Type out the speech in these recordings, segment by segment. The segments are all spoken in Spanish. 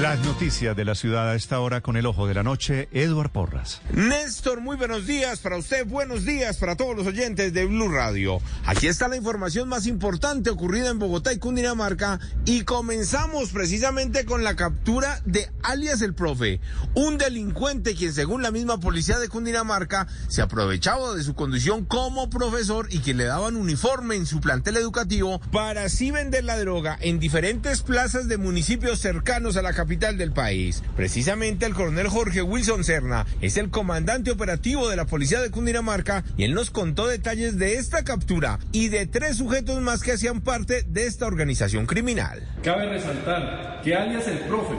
Las noticias de la ciudad a esta hora con el ojo de la noche, Eduard Porras. Néstor, muy buenos días para usted, buenos días para todos los oyentes de Blue Radio. Aquí está la información más importante ocurrida en Bogotá y Cundinamarca y comenzamos precisamente con la captura de alias el profe, un delincuente quien según la misma policía de Cundinamarca se aprovechaba de su condición como profesor y que le daban uniforme en su plantel educativo para así vender la droga en diferentes plazas de municipios cercanos a la capital capital del país. Precisamente el coronel Jorge Wilson Serna es el comandante operativo de la policía de Cundinamarca y él nos contó detalles de esta captura y de tres sujetos más que hacían parte de esta organización criminal. Cabe resaltar que alias el profe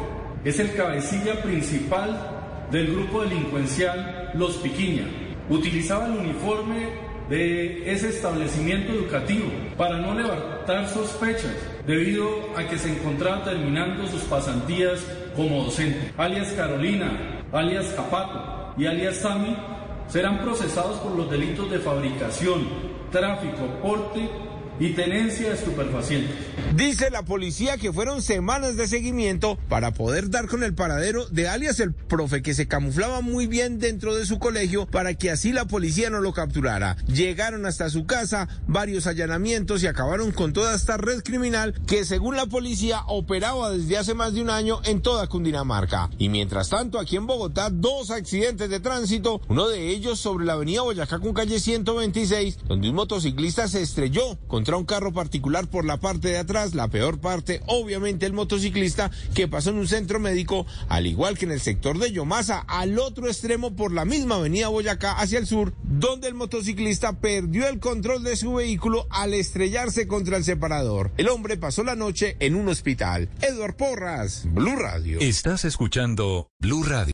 es el cabecilla principal del grupo delincuencial Los Piquiña. Utilizaba el uniforme de ese establecimiento educativo para no levantar sospechas debido a que se encontraba terminando sus pasantías como docente. Alias Carolina, alias Zapato y alias Sami serán procesados por los delitos de fabricación, tráfico, porte y tenencia de. Dice la policía que fueron semanas de seguimiento para poder dar con el paradero de alias el profe que se camuflaba muy bien dentro de su colegio para que así la policía no lo capturara. Llegaron hasta su casa, varios allanamientos y acabaron con toda esta red criminal que según la policía operaba desde hace más de un año en toda Cundinamarca. Y mientras tanto aquí en Bogotá dos accidentes de tránsito, uno de ellos sobre la avenida Boyacá con calle 126 donde un motociclista se estrelló contra un carro particular por la parte de atrás, la peor parte, obviamente el motociclista que pasó en un centro médico, al igual que en el sector de Yomasa, al otro extremo por la misma avenida Boyacá hacia el sur, donde el motociclista perdió el control de su vehículo al estrellarse contra el separador. El hombre pasó la noche en un hospital. Edward Porras, Blue Radio. Estás escuchando Blue Radio.